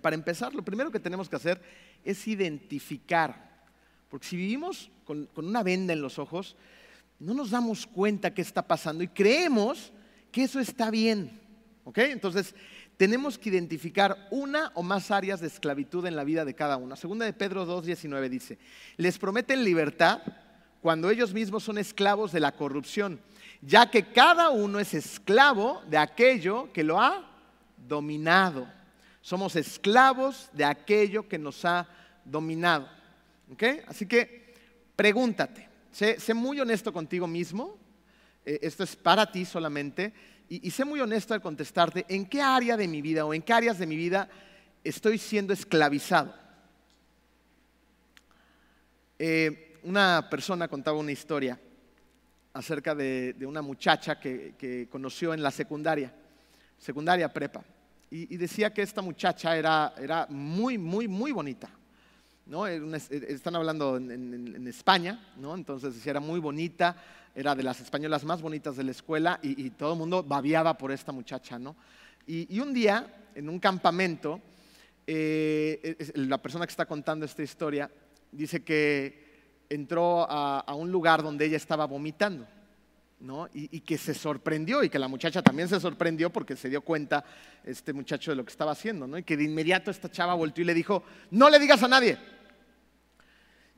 Para empezar, lo primero que tenemos que hacer es identificar, porque si vivimos con, una venda en los ojos, no nos damos cuenta qué está pasando y creemos que eso está bien. ¿ok? Entonces, tenemos que identificar una o más áreas de esclavitud en la vida de cada uno. Segunda de Pedro 2.19 dice, les prometen libertad cuando ellos mismos son esclavos de la corrupción, ya que cada uno es esclavo de aquello que lo ha dominado. Somos esclavos de aquello que nos ha dominado. Así que pregúntate, sé, muy honesto contigo mismo, eh, esto es para ti solamente, y, sé muy honesto al contestarte en qué área de mi vida o en qué áreas de mi vida estoy siendo esclavizado. Eh, una persona contaba una historia acerca de, una muchacha que, que, conoció en la secundaria, secundaria prepa y, decía que esta muchacha era, era muy, muy, muy bonita. ¿no? Están hablando en, España, ¿no? entonces era muy bonita, era de las españolas más bonitas de la escuela y, todo el mundo babiaba por esta muchacha. ¿no? Y, un día, en un campamento, eh, la persona que está contando esta historia dice que entró a un lugar donde ella estaba vomitando. Y, que se sorprendió y que la muchacha también se sorprendió porque se dio cuenta este muchacho de lo que estaba haciendo, ¿no? Y que de inmediato esta chava volvió y le dijo, no le digas a nadie.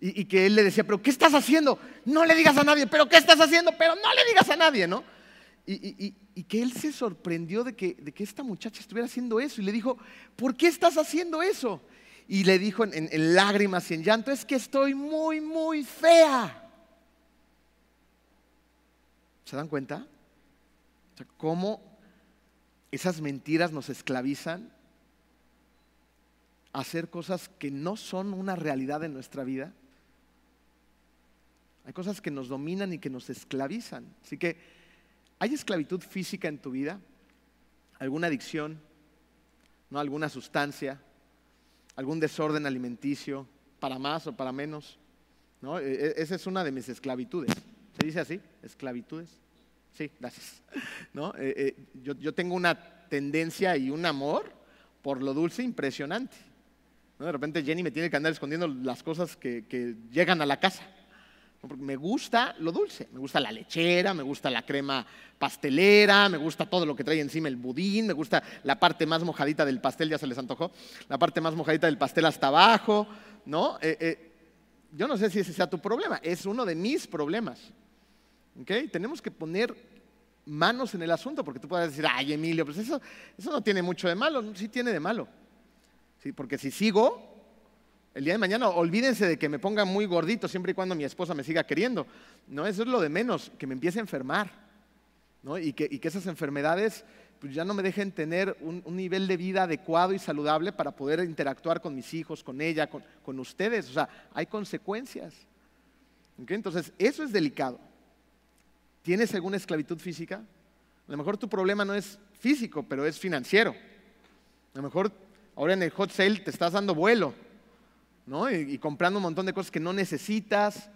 Y, que él le decía, pero ¿qué estás haciendo? No le digas a nadie, pero ¿qué estás haciendo? Pero no le digas a nadie, ¿no? Y, que él se sorprendió de que, de que, esta muchacha estuviera haciendo eso y le dijo, ¿por qué estás haciendo eso? Y le dijo en lágrimas y en llanto, es que estoy muy, muy fea. ¿Se dan cuenta? O sea, cómo esas mentiras nos esclavizan a hacer cosas que no son una realidad en nuestra vida. Hay cosas que nos dominan y que nos esclavizan. Así que, ¿hay esclavitud física en tu vida? ¿Alguna adicción? ¿No? ¿Alguna sustancia? ¿Algún desorden alimenticio? ¿Para más o para menos? ¿No? E, e, esa es una de mis esclavitudes. ¿Se dice así? ¿Esclavitudes? Sí, gracias. ¿No? Eh, eh, yo, tengo una tendencia y un amor por lo dulce impresionante. De repente Jenny me tiene que andar escondiendo las cosas que, llegan a la casa. Me gusta lo dulce, me gusta la lechera, me gusta la crema pastelera, me gusta todo lo que trae encima el budín, me gusta la parte más mojadita del pastel, ya se les antojó, la parte más mojadita del pastel hasta abajo, ¿no? Eh, yo no sé si ese sea tu problema, es uno de mis problemas. Tenemos que poner manos en el asunto, porque tú puedes decir, ay Emilio, pues eso, eso no tiene mucho de malo, sí tiene de malo. ¿Sí? Porque si sigo, el día de mañana olvídense de que me ponga muy gordito siempre y cuando mi esposa me siga queriendo. No, eso es lo de menos, que me empiece a enfermar. ¿no? Y, que, esas enfermedades pues ya no me dejen tener un, nivel de vida adecuado y saludable para poder interactuar con mis hijos, con ella, con, ustedes. O sea, hay consecuencias. Entonces, eso es delicado. ¿Tienes alguna esclavitud física? A lo mejor tu problema no es físico, pero es financiero. A lo mejor ahora en el hot sale te estás dando vuelo, ¿no? Y, comprando un montón de cosas que no necesitas.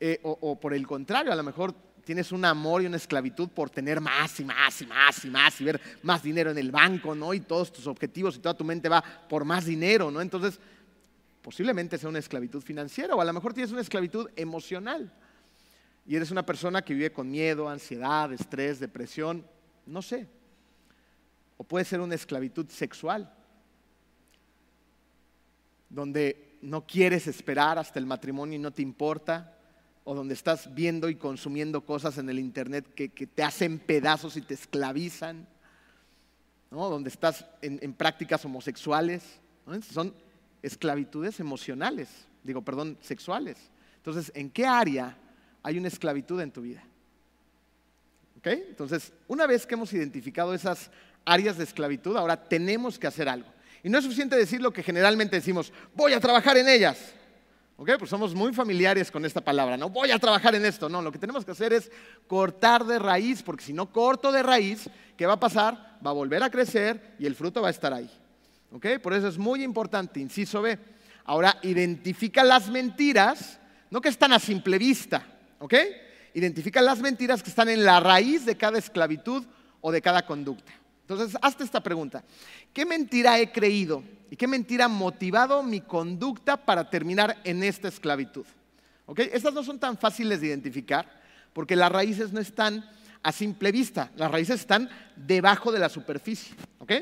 Eh, o, por el contrario, a lo mejor tienes un amor y una esclavitud por tener más y más y más y más y ver más dinero en el banco, ¿no? Y todos tus objetivos y toda tu mente va por más dinero, ¿no? Entonces, posiblemente sea una esclavitud financiera o a lo mejor tienes una esclavitud emocional y eres una persona que vive con miedo, ansiedad, estrés, depresión, no sé. O puede ser una esclavitud sexual, donde no quieres esperar hasta el matrimonio y no te importa, o donde estás viendo y consumiendo cosas en el Internet que, te hacen pedazos y te esclavizan, ¿no? donde estás en, prácticas homosexuales, son esclavitudes emocionales, digo, perdón, sexuales. Entonces, ¿en qué área hay una esclavitud en tu vida. ¿Ok? Entonces, una vez que hemos identificado esas áreas de esclavitud, ahora tenemos que hacer algo. Y no es suficiente decir lo que generalmente decimos, voy a trabajar en ellas. ¿Ok? Pues somos muy familiares con esta palabra, ¿no? Voy a trabajar en esto. No, lo que tenemos que hacer es cortar de raíz, porque si no corto de raíz, ¿qué va a pasar? Va a volver a crecer y el fruto va a estar ahí. ¿Ok? Por eso es muy importante, inciso B. Ahora, identifica las mentiras, no que están a simple vista, ¿Ok? Identifica las mentiras que están en la raíz de cada esclavitud o de cada conducta. Entonces, hazte esta pregunta. ¿Qué mentira he creído y qué mentira ha motivado mi conducta para terminar en esta esclavitud? ¿Ok? Estas no son tan fáciles de identificar porque las raíces no están a simple vista, las raíces están debajo de la superficie. ¿Ok?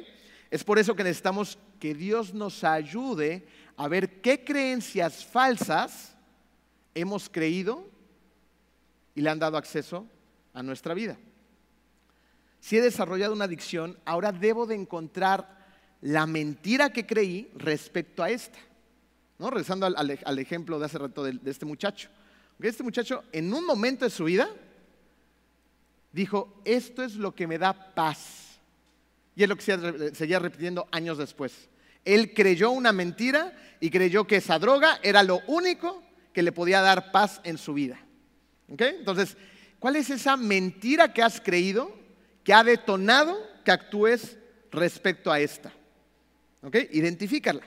Es por eso que necesitamos que Dios nos ayude a ver qué creencias falsas hemos creído y le han dado acceso a nuestra vida. Si he desarrollado una adicción, ahora debo de encontrar la mentira que creí respecto a esta. ¿No? Regresando al, ejemplo de hace rato de, este muchacho. Este muchacho en un momento de su vida dijo, esto es lo que me da paz. Y es lo que seguía repitiendo años después. Él creyó una mentira y creyó que esa droga era lo único que le podía dar paz en su vida. Entonces, ¿cuál es esa mentira que has creído que ha detonado que actúes respecto a esta? ¿Ok? Identifícala.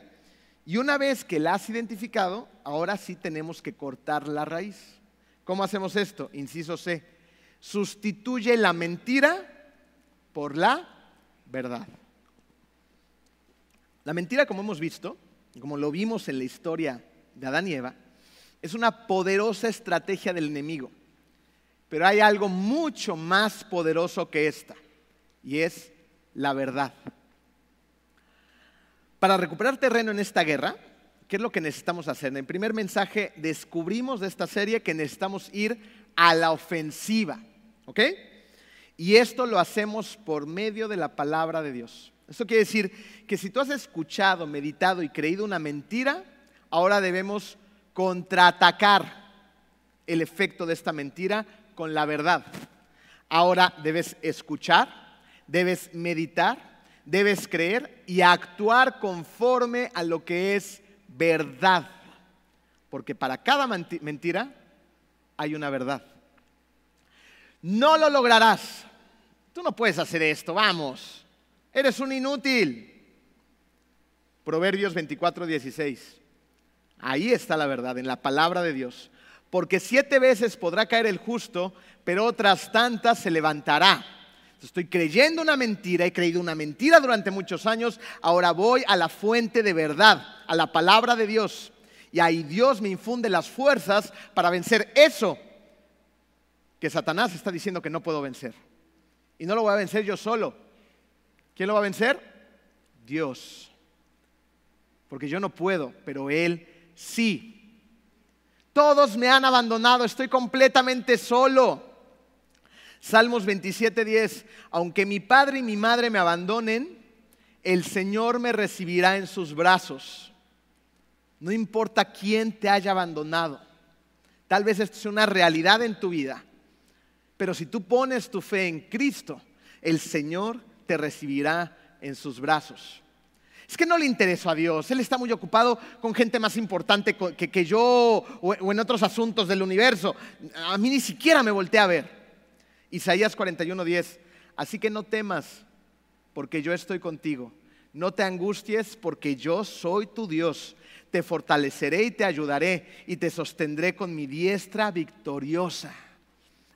Y una vez que la has identificado, ahora sí tenemos que cortar la raíz. ¿Cómo hacemos esto? Inciso C. Sustituye la mentira por la verdad. La mentira, como hemos visto, como lo vimos en la historia de Adán y Eva, es una poderosa estrategia del enemigo. Pero hay algo mucho más poderoso que esta, y es la verdad. Para recuperar terreno en esta guerra, ¿Qué es lo que necesitamos hacer? En el primer mensaje descubrimos de esta serie que necesitamos ir a la ofensiva. ¿Ok? Y esto lo hacemos por medio de la palabra de Dios. Esto quiere decir que si tú has escuchado, meditado y creído una mentira, ahora debemos contraatacar el efecto de esta mentira con la verdad. Ahora debes escuchar, debes meditar, debes creer y actuar conforme a lo que es verdad. Porque para cada mentira hay una verdad. No lo lograrás. Tú no puedes hacer esto, vamos. Eres un inútil. Proverbios 24, 16. Ahí está la verdad, en la palabra de Dios. Porque siete veces podrá caer el justo, pero otras tantas se levantará. Estoy creyendo una mentira, he creído una mentira durante muchos años, ahora voy a la fuente de verdad, a la palabra de Dios. Y ahí Dios me infunde las fuerzas para vencer eso que Satanás está diciendo que no puedo vencer. Y no lo voy a vencer yo solo. ¿Quién lo va a vencer? Dios. Porque yo no puedo, pero Él sí. Todos me han abandonado, estoy completamente solo. Salmos 27:10, aunque mi padre y mi madre me abandonen, el Señor me recibirá en sus brazos. No importa quién te haya abandonado. Tal vez esto sea una realidad en tu vida. Pero si tú pones tu fe en Cristo, el Señor te recibirá en sus brazos. Es que no le interesó a Dios, Él está muy ocupado con gente más importante que, yo o, en otros asuntos del universo. A mí ni siquiera me volteé a ver. Isaías 41:10, así que no temas, porque yo estoy contigo. No te angusties, porque yo soy tu Dios. Te fortaleceré y te ayudaré y te sostendré con mi diestra victoriosa.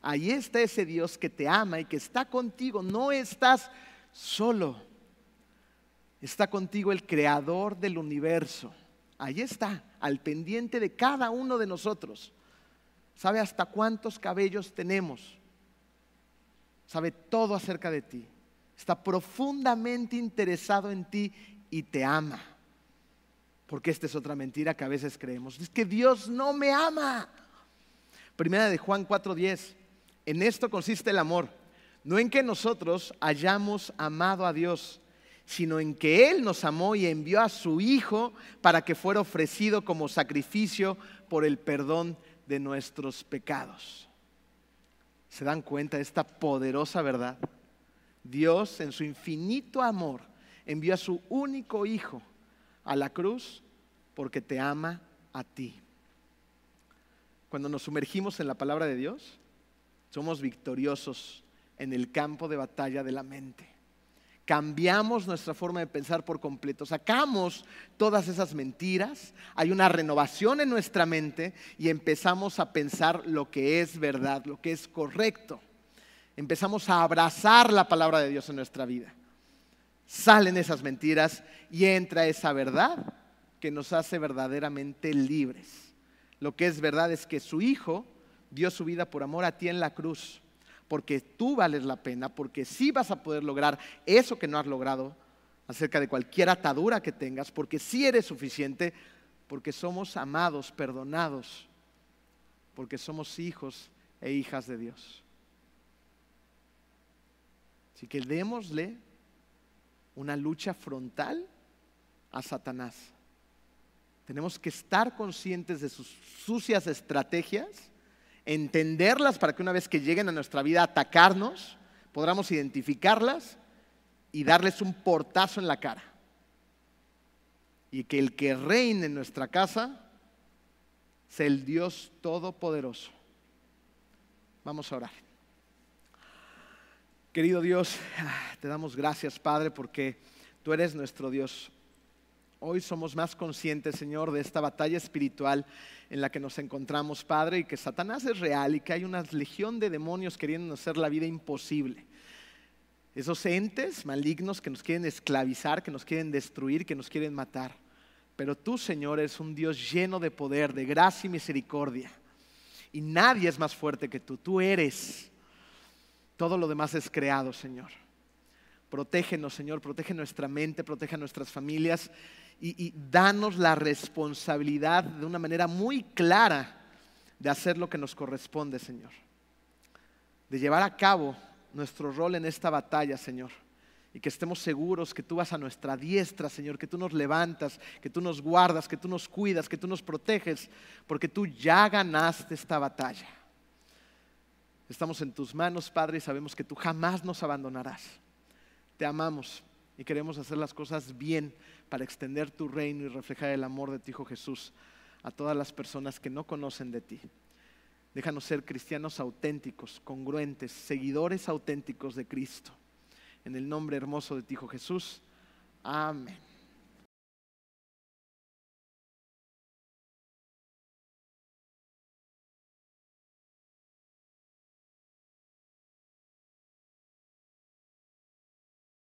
Ahí está ese Dios que te ama y que está contigo. No estás solo. Está contigo el creador del universo. Ahí está, al pendiente de cada uno de nosotros. Sabe hasta cuántos cabellos tenemos. Sabe todo acerca de ti. Está profundamente interesado en ti y te ama. Porque esta es otra mentira que a veces creemos. Es que Dios no me ama. Primera de Juan 4:10. En esto consiste el amor, no en que nosotros hayamos amado a Dios, sino en que Él nos amó y envió a su Hijo para que fuera ofrecido como sacrificio por el perdón de nuestros pecados. ¿Se dan cuenta de esta poderosa verdad? Dios en su infinito amor envió a su único Hijo a la cruz porque te ama a ti. Cuando nos sumergimos en la palabra de Dios, somos victoriosos en el campo de batalla de la mente. Cambiamos nuestra forma de pensar por completo, sacamos todas esas mentiras, hay una renovación en nuestra mente y empezamos a pensar lo que es verdad, lo que es correcto. Empezamos a abrazar la palabra de Dios en nuestra vida. Salen esas mentiras y entra esa verdad que nos hace verdaderamente libres. Lo que es verdad es que su Hijo dio su vida por amor a ti en la cruz, porque tú vales la pena, porque sí vas a poder lograr eso que no has logrado acerca de cualquier atadura que tengas, porque sí eres suficiente, porque somos amados, perdonados, porque somos hijos e hijas de Dios. Así que démosle una lucha frontal a Satanás. Tenemos que estar conscientes de sus sucias estrategias entenderlas para que una vez que lleguen a nuestra vida atacarnos, podamos identificarlas y darles un portazo en la cara. Y que el que reine en nuestra casa sea el Dios Todopoderoso. Vamos a orar. Querido Dios, te damos gracias, Padre, porque tú eres nuestro Dios. Hoy somos más conscientes, Señor, de esta batalla espiritual en la que nos encontramos, Padre, y que Satanás es real y que hay una legión de demonios queriendo hacer la vida imposible. Esos entes malignos que nos quieren esclavizar, que nos quieren destruir, que nos quieren matar. Pero tú, Señor, eres un Dios lleno de poder, de gracia y misericordia. Y nadie es más fuerte que tú. Tú eres. Todo lo demás es creado, Señor. Protégenos, Señor, protege nuestra mente, protege nuestras familias y, danos la responsabilidad de una manera muy clara de hacer lo que nos corresponde, Señor. De llevar a cabo nuestro rol en esta batalla, Señor. Y que estemos seguros que tú vas a nuestra diestra, Señor, que tú nos levantas, que tú nos guardas, que tú nos cuidas, que tú nos proteges, porque tú ya ganaste esta batalla. Estamos en tus manos, Padre, y sabemos que tú jamás nos abandonarás. Te amamos y queremos hacer las cosas bien para extender tu reino y reflejar el amor de tu Hijo Jesús a todas las personas que no conocen de ti. Déjanos ser cristianos auténticos, congruentes, seguidores auténticos de Cristo. En el nombre hermoso de tu Hijo Jesús. Amén.